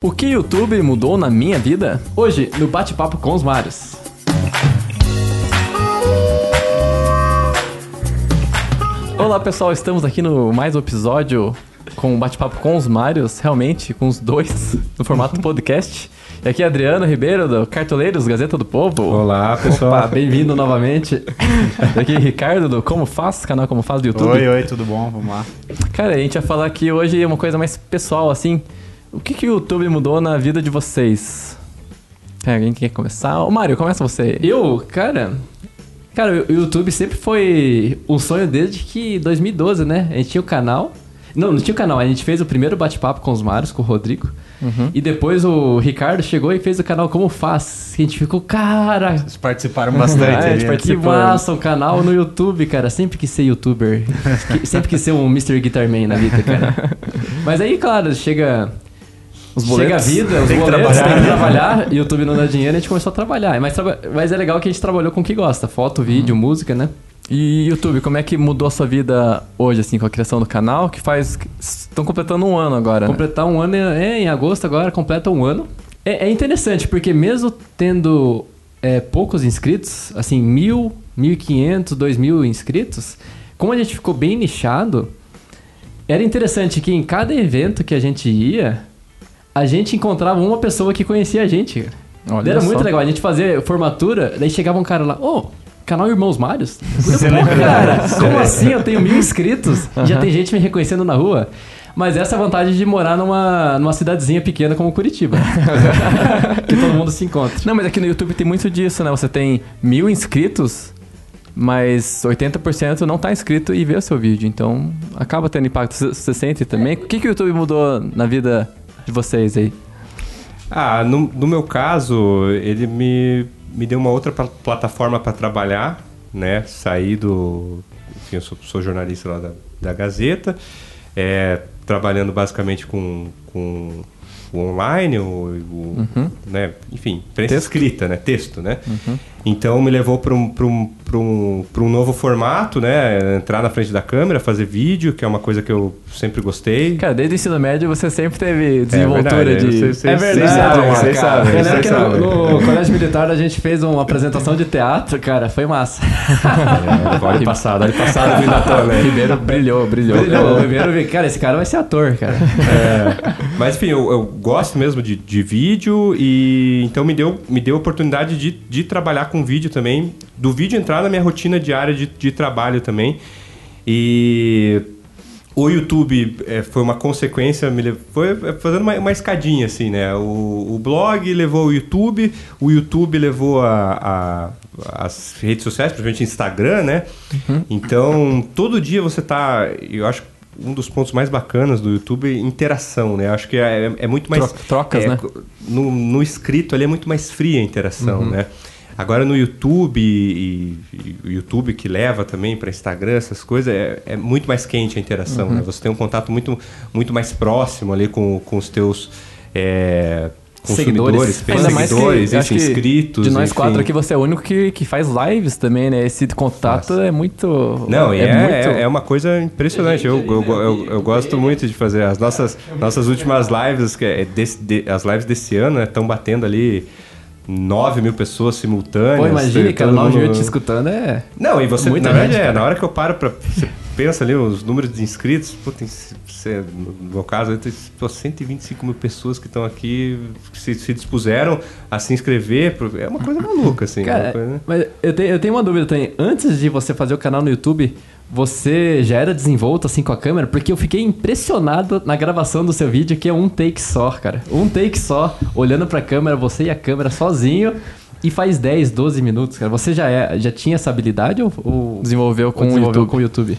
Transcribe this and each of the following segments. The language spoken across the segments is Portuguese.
O que YouTube mudou na minha vida? Hoje, no Bate-Papo com os Marios. Olá pessoal, estamos aqui no mais um episódio com o Bate-Papo com os Marios, realmente, com os dois, no formato podcast. E aqui é Adriano Ribeiro, do Cartoleiros Gazeta do Povo. Olá, pessoal. Opa, bem-vindo novamente. E aqui Ricardo, do Como Faz, canal Como Faz do YouTube. Oi, oi, tudo bom? Vamos lá. Cara, a gente vai falar aqui hoje uma coisa mais pessoal, assim. O que, que o YouTube mudou na vida de vocês? Tem alguém que quer começar? Ô, Mário, começa você. Eu, cara. Cara, o YouTube sempre foi um sonho desde que 2012, né? A gente tinha o canal. Não, não tinha o canal, a gente fez o primeiro bate-papo com os Marios, com o Rodrigo. Uhum. E depois o Ricardo chegou e fez o canal Como Faz. Que a gente ficou, cara. Vocês participaram bastante. Ah, a gente né? que massa, um canal no YouTube, cara. Sempre quis ser youtuber. Que- Sempre quis ser um Mr. Guitarman na vida, cara. Mas aí, claro, chega. Os Chega a boletos. vida, os Tem que boletos, trabalhar. tem que trabalhar, YouTube não dá dinheiro, a gente começou a trabalhar. Mas, traba- mas é legal que a gente trabalhou com o que gosta, foto, vídeo, música, né? E YouTube, como é que mudou a sua vida hoje, assim, com a criação do canal? Que faz. Estão completando um ano agora, né? Completar um ano, é, em agosto agora, completa um ano. É, é interessante, porque mesmo tendo é, poucos inscritos, assim, mil, mil e quinhentos, dois mil inscritos, como a gente ficou bem nichado, era interessante que em cada evento que a gente ia, a gente encontrava uma pessoa que conhecia a gente. Olha Era só. muito legal. A gente fazia formatura, daí chegava um cara lá, ô, canal Irmãos Você Pô, cara, como assim? Eu tenho mil inscritos e já tem gente me reconhecendo na rua. Mas essa é a vantagem de morar numa, numa cidadezinha pequena como Curitiba. que todo mundo se encontra. Não, mas aqui no YouTube tem muito disso, né? Você tem mil inscritos, mas 80% não tá inscrito e vê o seu vídeo. Então, acaba tendo impacto. Você- Você sente também? O que, que o YouTube mudou na vida de vocês aí? Ah, no, no meu caso, ele me, me deu uma outra pla- plataforma para trabalhar, né? Saí do. Enfim, eu sou, sou jornalista lá da, da Gazeta, é, trabalhando basicamente com, com o online, o, o- né? enfim, imprensa escrita, né? Texto, né? Então me levou para um, pra um, pra um, pra um novo formato, né? Entrar na frente da câmera, fazer vídeo, que é uma coisa que eu sempre gostei. Cara, desde o ensino médio você sempre teve desenvoltura verdade, de. vocês- É verdade, vocês sabem, vocês que no, no colégio militar a gente fez uma apresentação de teatro, cara, foi massa. É, olha passado, olha passado do Natan, né? Ribeiro brilhou, brilhou. Brilhou. Primeiro eu vi, cara, esse cara vai ser ator, cara. É, mas enfim, eu, eu gosto mesmo de, de vídeo e então me deu, me deu a oportunidade de, de trabalhar com vídeo também, do vídeo entrar na minha rotina diária de, de trabalho também. E o YouTube é, foi uma consequência, me lev- foi fazendo uma, uma escadinha assim, né? O, o blog levou o YouTube, o YouTube levou a, a- as redes sociais, principalmente Instagram, né? Então, todo dia você tá. Eu acho um dos pontos mais bacanas do YouTube é interação, né? Acho que é, é muito mais. Tro- trocas, é, né? No, no escrito ali é muito mais fria a interação, né? Agora no YouTube e, o YouTube que leva também para Instagram, essas coisas, é, é muito mais quente a interação, né? Você tem um contato muito, muito mais próximo ali com, com os teus é, consumidores, Ainda mais que seguidores, eu acho enfim, que inscritos. De nós enfim. quatro aqui, você é o único que, que faz lives também, né? Esse contato Faço. é muito. Não, e é, muito. é, é uma coisa impressionante. Eu, eu, eu, eu gosto muito de fazer as nossas, nossas últimas lives, que é desse- de- as lives desse ano, estão batendo ali 9 mil pessoas simultâneas. Pô, imagine, todo cara, 9 mil mundo- te escutando é. Não, e você, Muita na verdade, é, cara. na hora que eu paro pra. Você pensa ali os números de inscritos, pô, tem, você, no meu caso, tem pô, 125 mil pessoas que estão aqui, que se, se dispuseram a se inscrever. pro- É uma coisa maluca, assim. é Cara, coisa- mas eu tenho, eu tenho uma dúvida também. Antes de você fazer o canal no YouTube, você já era desenvolto assim com a câmera? Porque eu fiquei impressionado na gravação do seu vídeo, que é um take só, cara. Um take só, olhando pra câmera, você e a câmera sozinho. E faz 10, 12 minutos, cara. Você já, é, já tinha essa habilidade ou, ou Desenvolveu com ou o desenvolveu YouTube. com o YouTube?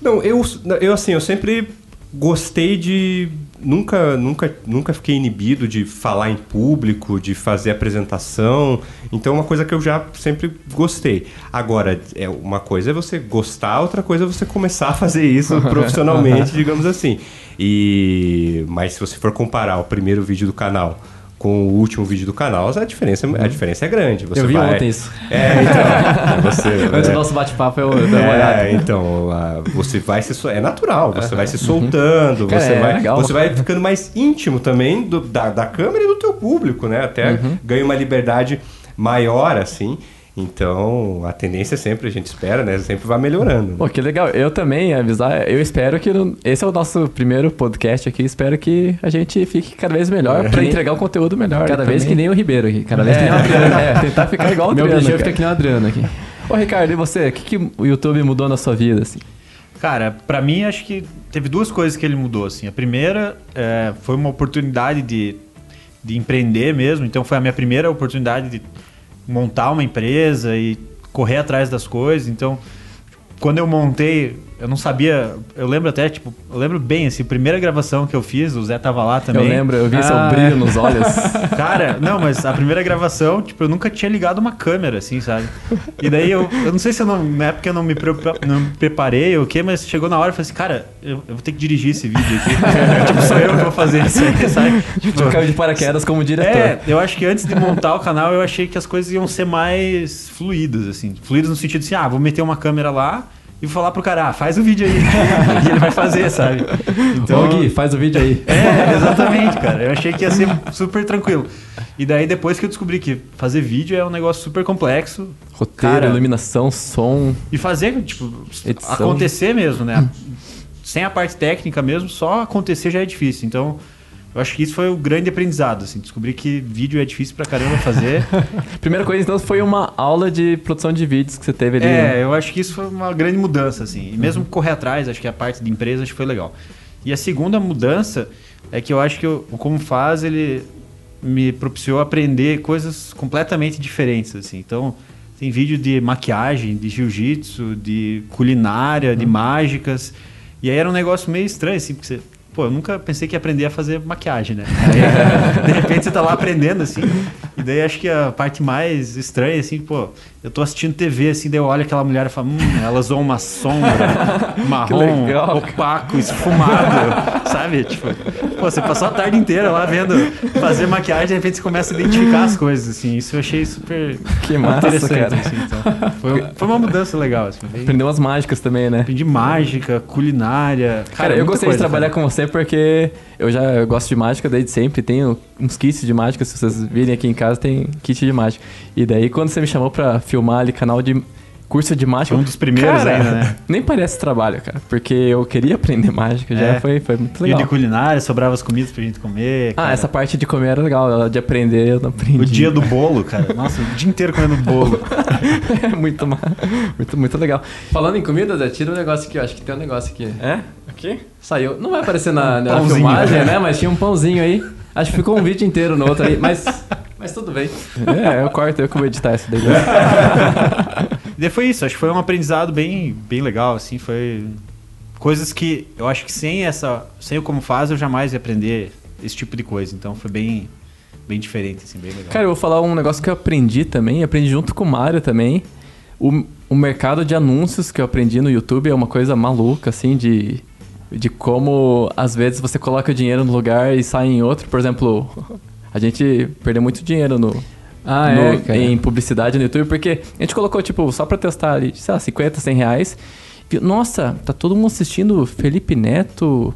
Não, eu, eu assim, eu sempre gostei de. Nunca, nunca, nunca fiquei inibido de falar em público, de fazer apresentação. Então é uma coisa que eu já sempre gostei. Agora, é uma coisa é você gostar, outra coisa é você começar a fazer isso profissionalmente, digamos assim. E mas se você for comparar o primeiro vídeo do canal com o último vídeo do canal, a diferença, a diferença é grande. Você eu vi vai... ontem isso. É, então. você, Antes é, do nosso bate-papo eu dei uma olhada. é, então, você vai se é natural, você vai se soltando, Cara, você é vai, legal. você vai ficando mais íntimo também do- da, da câmera e do teu público, né? Até ganha uma liberdade maior assim. Então, a tendência sempre a gente espera, né? Sempre vai melhorando. Pô, que legal. Eu também, avisar, eu espero que... no- Esse é o nosso primeiro podcast aqui, espero que a gente fique cada vez melhor pra entregar um conteúdo melhor. Cada vez que nem o Ribeiro aqui. Cada vez que nem o É, Adriano. é, tentar ficar igual o Meu Adriano, objetivo é ficar que nem o Adriano aqui. Ô, Ricardo, e você? O que, que o YouTube mudou na sua vida, assim? Cara, pra mim acho que teve duas coisas que ele mudou assim. A primeira é, foi uma oportunidade de, de empreender mesmo. Então foi a minha primeira oportunidade de montar uma empresa e correr atrás das coisas. Então quando eu montei, eu não sabia. Eu lembro até tipo, eu lembro bem assim, a primeira gravação que eu fiz, o Zé tava lá também. Eu lembro, eu vi seu Ah, brilho é. nos olhos. Cara, não, mas a primeira gravação, tipo, eu nunca tinha ligado uma câmera, assim, sabe? E daí eu, eu não sei se eu não, na época eu não me, não me preparei ou o quê, mas chegou na hora e falei assim, cara, eu, eu vou ter que dirigir esse vídeo aqui. tipo, sou eu que vou fazer isso aí, sabe? Tipo, Caiu de paraquedas como diretor. é, eu acho que antes de montar o canal, eu achei que as coisas iam ser mais fluídas, assim. Fluídas no sentido assim, ah, vou meter uma câmera lá e falar pro cara, ah, faz o vídeo aí. e ele vai fazer, sabe? Então, Gui, faz o vídeo aí. É, exatamente, cara. Eu achei que ia ser super tranquilo. E daí, depois que eu descobri que fazer vídeo é um negócio super complexo. Roteiro, Cara, iluminação, som. E fazer, tipo, Edição. acontecer mesmo, né? Sem a parte técnica mesmo, só acontecer já é difícil. Então, eu acho que isso foi o grande aprendizado, assim. Descobrir que vídeo é difícil pra caramba fazer. Primeira coisa, então, foi uma aula de produção de vídeos que você teve ali. né? É, eu acho que isso foi uma grande mudança, assim. E mesmo correr atrás, acho que a parte de empresa acho que foi legal. E a segunda mudança é que eu acho que o Como Faz, ele me propiciou aprender coisas completamente diferentes, assim. Então, tem vídeo de maquiagem, de jiu-jitsu, de culinária, de mágicas. E aí era um negócio meio estranho, assim, porque você... Pô, eu nunca pensei que ia aprender a fazer maquiagem, né? Aí, de repente você tá lá aprendendo, assim. E daí acho que a parte mais estranha, assim, pô, eu tô assistindo TV, assim, daí eu olho aquela mulher e falo, hum, ela usou uma sombra marrom, legal, opaco, esfumado, sabe? Tipo, pô, você passou a tarde inteira lá vendo fazer maquiagem, de repente você começa a identificar as coisas, assim. Isso eu achei super Que massa, interessante, cara. assim. Então, foi, foi uma mudança legal, assim. Aprendeu umas mágicas também, né? Aprendi mágica, culinária. Cara, eu muita gostei coisa, de trabalhar cara. com você porque eu já eu gosto de mágica desde sempre. Tenho uns kits de mágica. Se vocês virem aqui em casa, tem kit de mágica. E daí, quando você me chamou pra filmar ali canal de curso de mágica. Foi um dos primeiros cara, ainda, né? Nem parece trabalho, cara. Porque eu queria aprender mágica já. É. Foi, foi muito E legal. de culinária, sobrava as comidas pra gente comer. Ah, cara. essa parte de comer era legal. De aprender, eu não aprendi. O dia do bolo, cara. Nossa, o dia inteiro comendo bolo. é muito, muito, muito legal. Falando em comida, Zé, tira um negócio aqui, eu acho que tem um negócio aqui. É? Aqui? Saiu. Não vai aparecer na, na Pãozinho. filmagem, né? Mas tinha um pãozinho aí. Acho que ficou um vídeo inteiro no outro aí, mas, mas tudo bem. É, eu corto, eu que vou editar isso daí. E daí foi isso, acho que foi um aprendizado bem, bem legal, assim, foi coisas que eu acho que sem essa, sem o como faz eu jamais ia aprender esse tipo de coisa, então foi bem, bem diferente, assim, bem legal. Cara, eu vou falar um negócio que eu aprendi também, aprendi junto com o Mário também. O, o mercado de anúncios que eu aprendi no YouTube é uma coisa maluca, assim, de, de como às vezes você coloca o dinheiro no lugar e sai em outro. Por exemplo, a gente perdeu muito dinheiro no, Ah, no- é, cara. em publicidade no YouTube, porque a gente colocou, tipo, só pra testar ali, sei lá, 50, 100 reais. E, Nossa, tá todo mundo assistindo Felipe Neto.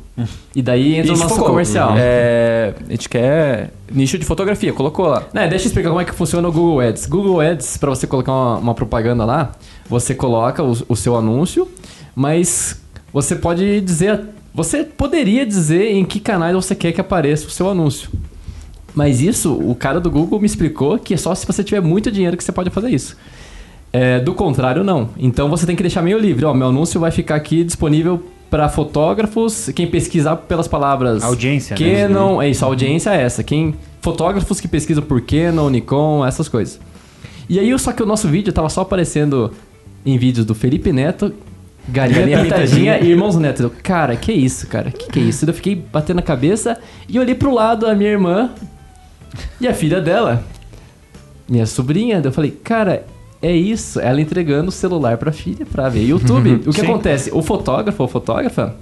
E daí entra o Isso nosso focou. comercial. É, a gente quer nicho de fotografia, colocou lá. Né, deixa eu explicar como é que funciona o Google Ads. Google Ads, para você colocar uma, uma propaganda lá, você coloca o, o seu anúncio, mas você pode dizer. Você poderia dizer em que canais você quer que apareça o seu anúncio. Mas isso, o cara do Google me explicou que é só se você tiver muito dinheiro que você pode fazer isso. É, do contrário, não. Então você tem que deixar meio livre. Ó, meu anúncio vai ficar aqui disponível para fotógrafos, quem pesquisar pelas palavras Audiência, né? Canon, é isso, a audiência é essa. Quem fotógrafos que pesquisam por Canon, Nikon, essas coisas. E aí só que o nosso vídeo tava só aparecendo em vídeos do Felipe Neto, Galinha, Galinha e Irmãos Neto. Eu, cara, que isso, cara? Que que é isso? Eu fiquei batendo a cabeça e olhei pro lado a minha irmã e a filha dela, minha sobrinha. Eu falei, cara, é isso. Ela entregando o celular pra filha pra ver YouTube. o que Sim. acontece? O fotógrafo ou fotógrafa,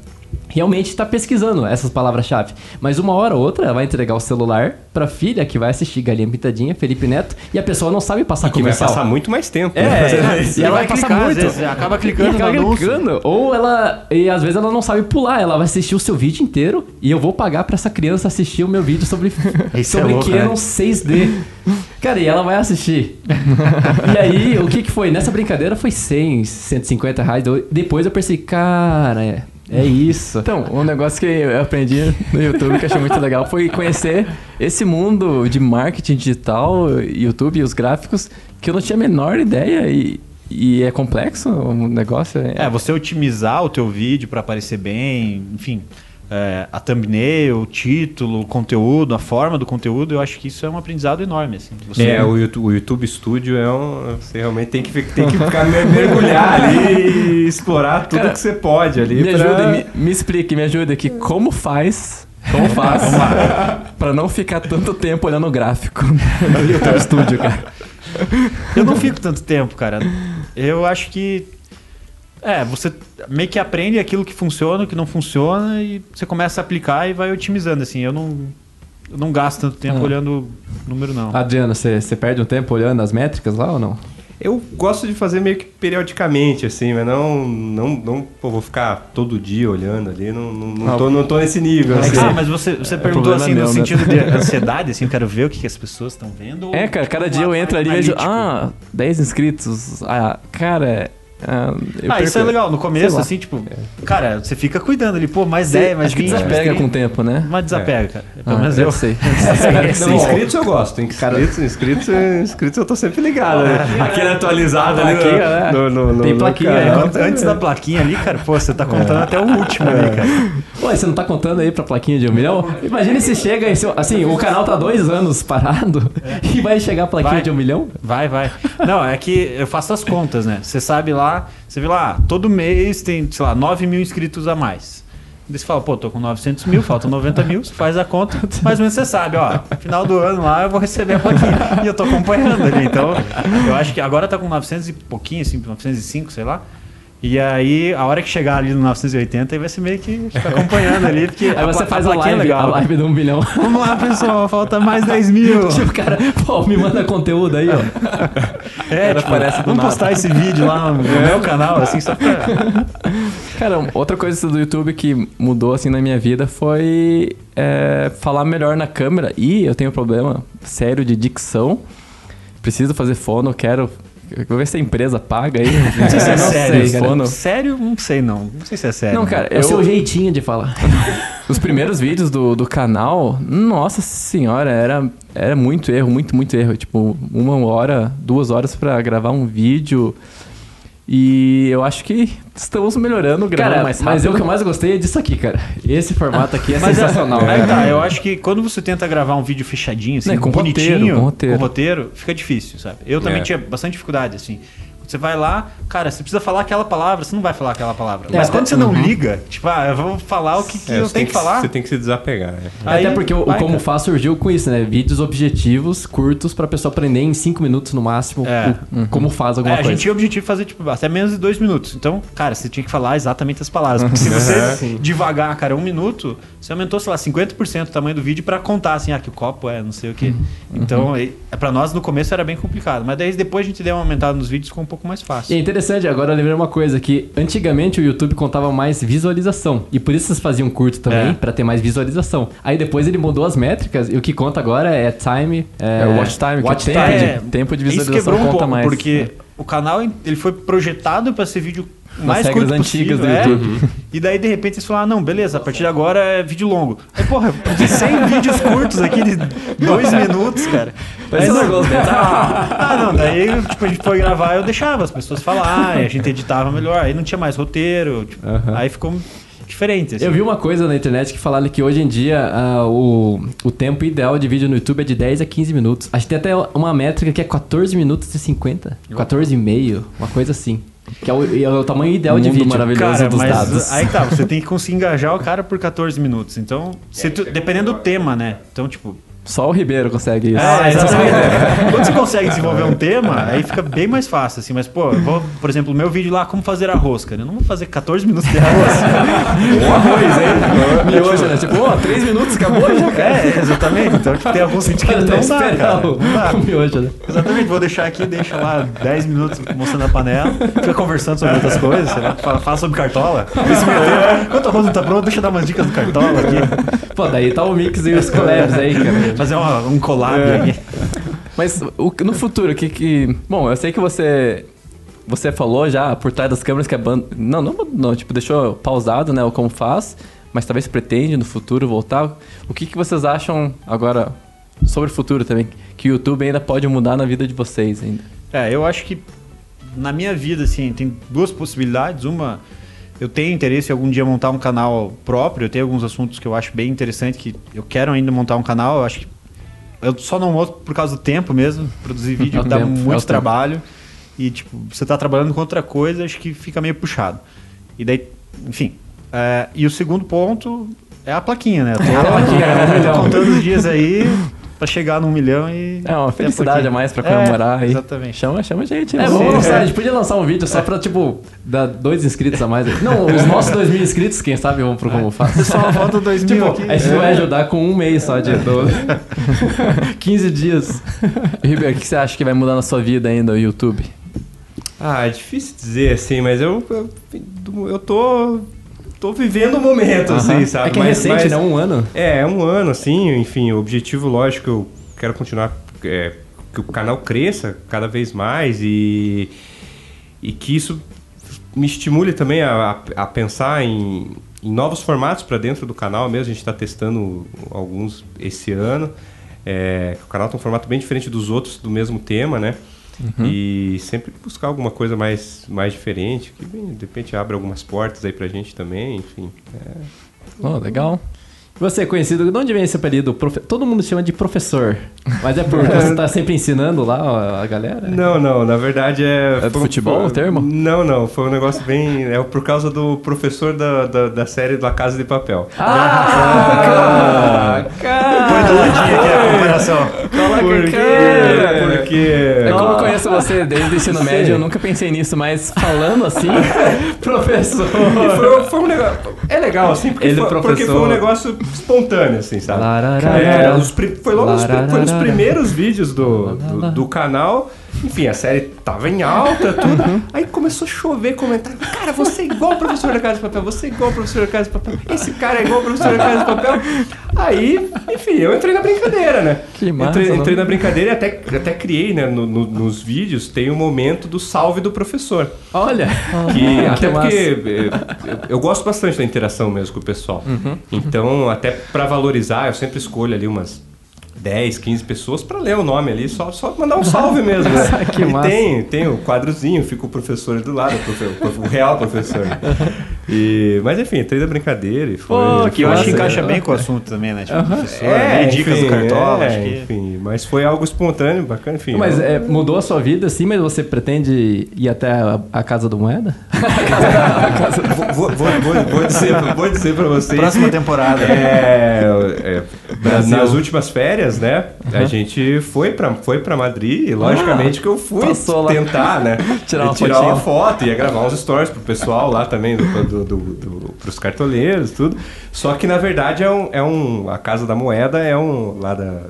realmente está pesquisando essas palavras-chave. Mas uma hora ou outra ela vai entregar o celular pra filha que vai assistir Galinha Pintadinha, Felipe Neto, e a pessoa não sabe passar Que vai passar muito mais tempo. É, né? e ela vai clicar, às muito. vezes, acaba E clicando acaba anúncio. clicando. Ou ela. E às vezes ela não sabe pular, ela vai assistir o seu vídeo inteiro e eu vou pagar pra essa criança assistir o meu vídeo sobre, Isso é sobre louco, Canon né? 6D. Cara, e ela vai assistir. e aí, o que que foi? Nessa brincadeira foi 100, 150 reais. Depois eu pensei, cara, é, é isso. Então, um negócio que eu aprendi no YouTube que eu achei muito legal foi conhecer esse mundo de marketing digital, YouTube e os gráficos, que eu não tinha a menor ideia e, e é complexo o negócio. É, você otimizar o teu vídeo para aparecer bem, enfim, é, a thumbnail, o título, o conteúdo, a forma do conteúdo, eu acho que isso é um aprendizado enorme. Assim. Você- É, o YouTube, o YouTube Studio é um. Você realmente tem que, tem que ficar mer- mergulhar ali e explorar tudo Cara, que você pode ali. Me pra- ajuda, me, me explique, me ajuda aqui, como faz, como faz, pra não ficar tanto tempo olhando o gráfico no YouTube Studio, cara. Eu não fico tanto tempo, cara. Eu acho que. É, você meio que aprende aquilo que funciona, o que não funciona, e você começa a aplicar e vai otimizando, assim. Eu não, eu não gasto tanto tempo Ah. olhando número, não. Adriano, você você perde um tempo olhando as métricas lá ou não? Eu gosto de fazer meio que periodicamente, assim, mas não. Não, não pô, vou ficar todo dia olhando ali. Não, não, não, Ah, tô, não tô nesse nível. Assim. Ah, mas você, você perguntou problema assim meu, no né? sentido de ansiedade, assim, eu quero ver o que, que as pessoas estão vendo. É, cara, cada um dia eu entro ali e vejo, ah, 10 inscritos. Ah, cara, ah, ah, isso é legal. No começo, assim, tipo, cara, você fica cuidando ali, pô, mais Você- 10, mais acho que 20. desapega mais com o 30. tempo, né? Mas desapega, cara. Pelo Ah, menos eu eu. sei. Não, inscritos eu gosto. Inscritos, inscritos, inscritos eu tô sempre ligado. Né? Aquele atualizado ali né? no, no, no, Tem plaquinha, canal. É, antes da plaquinha ali, cara, pô, você tá contando até o último ali, cara. Ué, você não tá contando aí pra plaquinha de um milhão? Imagina se chega e se, assim, o canal tá dois anos parado e vai chegar a plaquinha Vai. de um milhão? Vai, vai. Não, é que eu faço as contas, né? Você sabe lá, você vê lá, todo mês tem, sei lá, 9 mil inscritos a mais. Daí você fala, pô, tô com 900 mil, faltam 90 mil, você faz a conta, mais ou menos você sabe, ó, final do ano lá eu vou receber a plaquinha. E eu tô acompanhando ali, então eu acho que agora tá com 900 e pouquinho, assim, 905, sei lá. E aí, a hora que chegar ali no 980, aí vai ser meio que ficar acompanhando ali, porque Aí você pla- faz a é live, a legal. live de um milhão. Vamos lá, pessoal, falta mais 10 mil. Tipo, cara, pô, me manda conteúdo aí, ó. É, Cara, tipo, parece do vamos nada. postar esse vídeo lá no meu canal, assim, só pra... Cara, outra coisa do YouTube que mudou assim na minha vida foi é, falar melhor na câmera. E eu tenho um problema sério de dicção. Preciso fazer fono, quero. Vou ver se a empresa paga aí. Não sei se é sério, sei, cara. Sério, não sei não. Não sei se é sério. Não, cara, É o eu, seu jeitinho de falar. os primeiros vídeos do, do canal, nossa senhora, era, era muito erro, muito, muito erro. Tipo, uma hora, duas horas pra gravar um vídeo. E eu acho que estamos melhorando, gravando Cara, mais mas rápido. eu, o que eu mais gostei é disso aqui, cara. Esse formato aqui é Mas sensacional. É, aí tá, eu acho que quando você tenta gravar um vídeo fechadinho, assim, Né, com bonitinho, roteiro, com roteiro. com roteiro, fica difícil, sabe? Eu também É. tinha bastante dificuldade, assim. Você vai lá, cara, você precisa falar aquela palavra, você não vai falar aquela palavra. É, Mas quando você não liga, tipo, ah, eu vou falar o que, que É, eu tenho tem que falar. Você tem que se desapegar. é. Aí, Até porque o, o Como cara. Faz surgiu com isso, né? Vídeos objetivos, curtos, pra pessoa aprender em 5 minutos no máximo É. o- como faz É, alguma a coisa. gente tinha o objetivo de fazer tipo, até menos de dois minutos. Então, cara, você tinha que falar exatamente as palavras. Porque se você devagar, cara, um minuto, você aumentou, sei lá, 50% o tamanho do vídeo pra contar, assim, ah, que o copo é não sei o quê. Então, e- é, pra nós no começo era bem complicado. Mas daí depois a gente deu uma aumentada nos vídeos, ficou um pouco mais E fácil. é interessante, agora eu lembrei uma coisa, que antigamente o YouTube contava mais visualização. E por isso vocês faziam curto também, É. pra ter mais visualização. Aí depois ele mudou as métricas e o que conta agora é time. É, É o watch time, que watch tempo time. de- É, tempo de Isso visualização quebrou um conta pouco, mais. porque o canal ele foi projetado pra ser vídeo mais regras curto antigas possível, do é. YouTube. E daí, de repente, eles falaram, ah, não, beleza, a partir de agora é vídeo longo. Aí, porra, pedi 100 vídeos curtos aqui de dois minutos, cara. Um não, ah, não, daí, tipo, a gente foi gravar, eu deixava as pessoas falarem, a gente editava melhor, aí não tinha mais roteiro, tipo, aí ficou diferente, assim. Eu vi uma coisa na internet que falaram que hoje em dia ah, o, o tempo ideal de vídeo no YouTube é de 10 a 15 minutos. Acho que tem até uma métrica que é 14 minutos e 50. 14 e meio, uma coisa assim. Que é o, é o tamanho ideal de vídeo. maravilhoso. Cara, dos mas dados. aí tá, você tem que conseguir engajar o cara por 14 minutos. Então, se tu- dependendo do tema, né? Então, tipo, Só o Ribeiro consegue isso. É, exatamente. Quando você consegue desenvolver um tema, aí fica bem mais fácil, assim. Mas, pô, vou, por exemplo, o meu vídeo lá, como fazer arroz, cara. Eu não vou fazer 14 minutos de arroz. Ou arroz, hein? Miojo, né? Tipo, ó, três minutos, acabou já, cara. É, exatamente. Então, tipo, tem alguns vídeos que não dá, cara. o, Não dá. o miojo, né? Exatamente, vou deixar aqui, deixa lá 10 minutos mostrando a panela, fica conversando sobre outras coisas, sei lá, fala, fala sobre cartola. Esse meio tempo, enquanto o arroz não tá pronto, deixa eu dar umas dicas do cartola aqui. Pô, daí tá o mix e os collabs aí, cara. Fazer uma- um collab É. aqui. Mas o- no futuro, o que que... Bom, eu sei que você... Você falou já por trás das câmeras que a banda... Não, não, não, tipo, deixou pausado, né, o como faz, mas talvez pretende no futuro voltar. O que que vocês acham agora sobre o futuro também? Que o YouTube ainda pode mudar na vida de vocês ainda. É, eu acho que na minha vida, assim, tem duas possibilidades. Uma, eu tenho interesse em algum dia montar um canal próprio, eu tenho alguns assuntos que eu acho bem interessante, que eu quero ainda montar um canal, eu acho que eu só não mostro por causa do tempo mesmo, produzir vídeo É dá tempo, é muito tempo. trabalho e, tipo, você tá trabalhando com outra coisa, acho que fica meio puxado. E daí, enfim. é, e o segundo ponto é a plaquinha, né? Tô, A plaquinha, milhão. contando os dias aí pra chegar num milhão e... É uma felicidade a mais pra É, comemorar aí. Exatamente. Chama, chama a gente. É, né? vamos lançar, a gente podia lançar um vídeo só pra, tipo, dar dois inscritos a mais. Não, os nossos dois mil inscritos, quem sabe, vão pro Como Faz. Só falta dois mil Tipo, aqui. a gente vai ajudar com um mês só de 12. 15 dias. Ribeiro, o que você acha que vai mudar na sua vida ainda o YouTube? Ah, é difícil dizer assim, mas eu, eu, eu tô, tô vivendo o momento, assim, sabe? É que é Mas- recente, mas- né? Um ano. É, é um ano, assim, enfim, o objetivo, lógico, eu quero continuar, é, que o canal cresça cada vez mais e, e que isso me estimule também a, a- a pensar em, em novos formatos para dentro do canal mesmo. A gente está testando alguns esse ano. É, o canal tem um formato bem diferente dos outros do mesmo tema, né? E sempre buscar alguma coisa mais, mais diferente, que de repente abre algumas portas aí pra gente também, enfim. é. Oh, legal. Você é conhecido, de onde vem esse apelido? Profe- Todo mundo chama de professor. Mas é porque você tá sempre ensinando lá ó, a galera? Não, não, na verdade é. É do futebol foi- o termo? Não, não, foi um negócio bem. É por causa do professor da, da, da série La Casa de Papel. Ah, Põe do ladinho aqui a comparação. Porque. Porque. É como eu conheço você desde o ensino médio, eu nunca pensei nisso, mas falando assim, professor. Foi, foi um negócio. É legal, assim, porque, Ele foi, professor. porque foi um negócio espontâneo, assim, sabe? Lararara. É, os foi logo os, foi nos primeiros vídeos do, do, do canal. Enfim, a série tava em alta, tudo. Aí começou a chover comentário. Cara, você é igual o professor da Casa de Papel, você é igual o professor da Casa de Papel, esse cara é igual o professor da Casa de Papel. Aí, enfim, eu entrei na brincadeira, né? Que massa, entrei, não? entrei na brincadeira e até, até criei, né? no- no- nos vídeos tem o momento do salve do professor. Olha. Que, Ah, até que porque eh, eu, eu gosto bastante da interação mesmo com o pessoal. Uhum. Então, até pra valorizar, eu sempre escolho ali umas 10, 15 pessoas pra ler o nome ali, só, só mandar um salve mesmo. Né? Que e massa. tem, tem o quadrozinho, fica o professor do lado, o, profe- o real professor. E, mas enfim, entrei da brincadeira e foi. Pô, foi Que eu acho que encaixa bem com o assunto também, né? Tipo, professor, É, ali, dicas enfim, do cartola, é, acho que... enfim, mas foi algo espontâneo, bacana, enfim. Mas eu- é, mudou a sua vida, sim, mas você pretende ir até a, a Casa do Moeda? vou, vou, vou, vou dizer, vou dizer pra vocês. Próxima temporada. É, é, Brasil. nas últimas férias, né? A gente foi pra, foi pra Madrid e logicamente que eu fui passou lá. tentar, né? Tirar uma tirar uma foto, ia gravar uns stories pro pessoal lá também, do, do, do, do- pros cartoleiros, tudo. Só que na verdade é um, é um. A Casa da Moeda é um. lá da.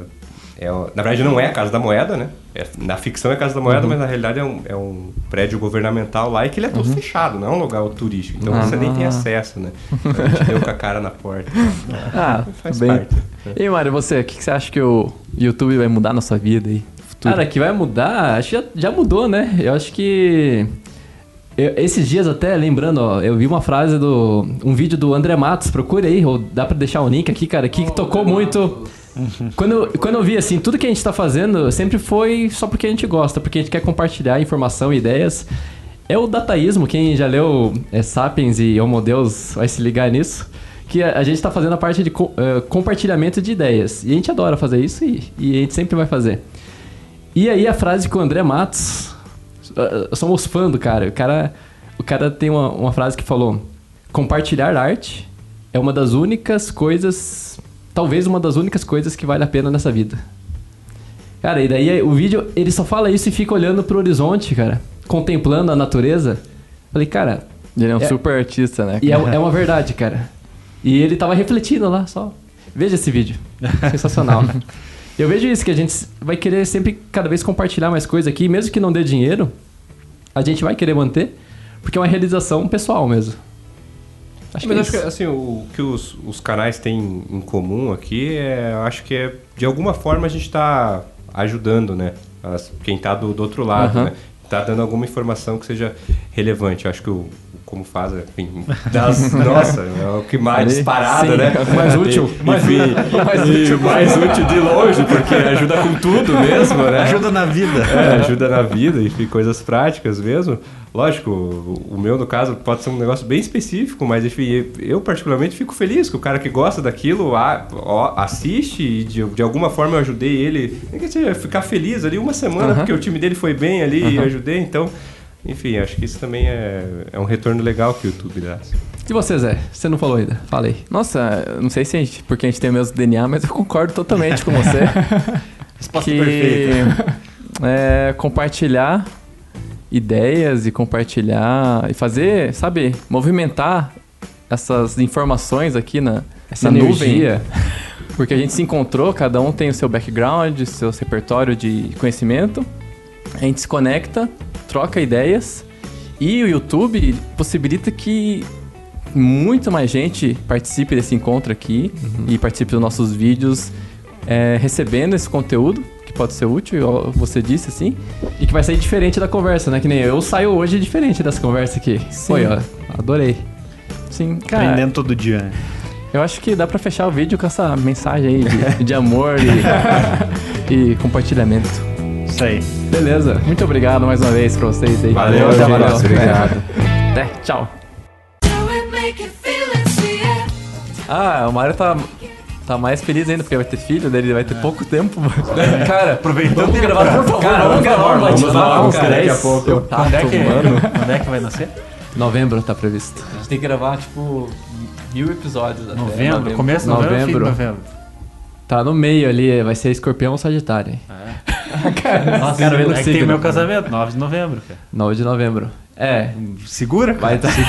É, um- na verdade não é a Casa da Moeda, né? É- na ficção é a Casa da Moeda, mas na realidade é um, é um prédio governamental lá e que ele é todo fechado, não é um lugar turístico. Então você nem tem Ah. acesso, né? Então a gente deu com a cara na porta. ah, Faz bem. parte. E aí, Mário, você, o que que você acha que o YouTube vai mudar na sua vida aí? Futuro? Cara, que vai mudar, acho que já, já mudou, né? Eu acho que. eu- esses dias até, lembrando, ó, eu vi uma frase do. um vídeo do André Matos, procure aí, ou dá pra deixar o link aqui, cara, que tocou muito. Quando, quando eu vi assim, tudo que a gente tá fazendo sempre foi só porque a gente gosta, porque a gente quer compartilhar informação e ideias. É o dataísmo, quem já leu é, Sapiens e Homo Deus vai se ligar nisso. Que a, gente tá fazendo a parte de co- eh, compartilhamento de ideias. E a gente adora fazer isso e, e a gente sempre vai fazer. E aí a frase que o André Matos. uh, Somos fã do cara. O cara, o cara tem uma, uma frase que falou: Compartilhar arte é uma das únicas coisas talvez uma das únicas coisas que vale a pena nessa vida. Cara, e daí o vídeo, ele só fala isso e fica olhando pro horizonte, cara, contemplando a natureza. Falei, cara, Ele é um É. super artista, né? e é, é uma verdade, cara. E ele tava refletindo lá, só. Veja esse vídeo. Sensacional. Eu vejo isso, que a gente vai querer sempre, cada vez, compartilhar mais coisa aqui, mesmo que não dê dinheiro, a gente vai querer manter, porque é uma realização pessoal mesmo. Acho Mas é acho que assim, o que os, os canais têm em comum aqui é. Acho que é. De alguma forma a gente está ajudando, né? as- quem está do, do outro lado, Aham. né? Tá dando alguma informação que seja relevante. Eu acho que o. Como faz, enfim, das, nossa, é o que mais Ali, disparado, sim. né? Mais útil. Enfim, mais útil, mais útil de longe, porque ajuda com tudo mesmo, né? Ajuda na vida. É, ajuda na vida, enfim, coisas práticas mesmo. Lógico, o, meu, no caso, pode ser um negócio bem específico, mas enfim, eu particularmente fico feliz que o cara que gosta daquilo a- ó, assiste e de, de alguma forma eu ajudei ele. Nem que seja ficar feliz ali uma semana, Aham. porque o time dele foi bem ali e ajudei, então. Enfim, acho que isso também é, é um retorno legal que o YouTube dá. E você, Zé? Você não falou ainda. Falei. Nossa, não sei se a gente, porque a gente tem o mesmo DNA, mas eu concordo totalmente com você. Resposta que perfeita. é, compartilhar ideias e compartilhar e fazer, sabe, movimentar essas informações aqui na, Essa energia. nuvem. Porque a gente se encontrou, cada um tem o seu background, seu repertório de conhecimento. A gente se conecta, troca ideias e o YouTube possibilita que muita mais gente participe desse encontro aqui e participe dos nossos vídeos é, recebendo esse conteúdo pode ser útil, você disse assim. E que vai sair diferente da conversa, né? Que nem eu saio hoje diferente dessa conversa aqui. Sim. Foi, ó. Adorei. Sim, cara. Aprendendo todo dia. né? Eu acho que dá pra fechar o vídeo com essa mensagem aí de, de amor e, e compartilhamento. Isso aí. Beleza. Muito obrigado mais uma vez pra vocês aí. Valeu, gente. próxima. Obrigado. Até, tchau. Ah, o Mário tá, tá mais feliz ainda porque vai ter filho, daí ele vai ter pouco tempo. Cara, Aproveitando vamos gravar, por favor. Cara, vamos gravar um vamos lá, cara. cara, daqui a pouco. Eu Tá Quando é, que, tomando. quando é que vai nascer? Novembro tá previsto. A gente tem que gravar, tipo, mil episódios. até Novembro? Começo de novembro, fim de Novembro. novembro. Tá no meio ali, vai ser escorpião ou sagitário. hein? Nossa, Quero ver no é que tem signo. meu casamento, 9 de novembro, cara. 9 de novembro. É, Segura? vai cara. tá.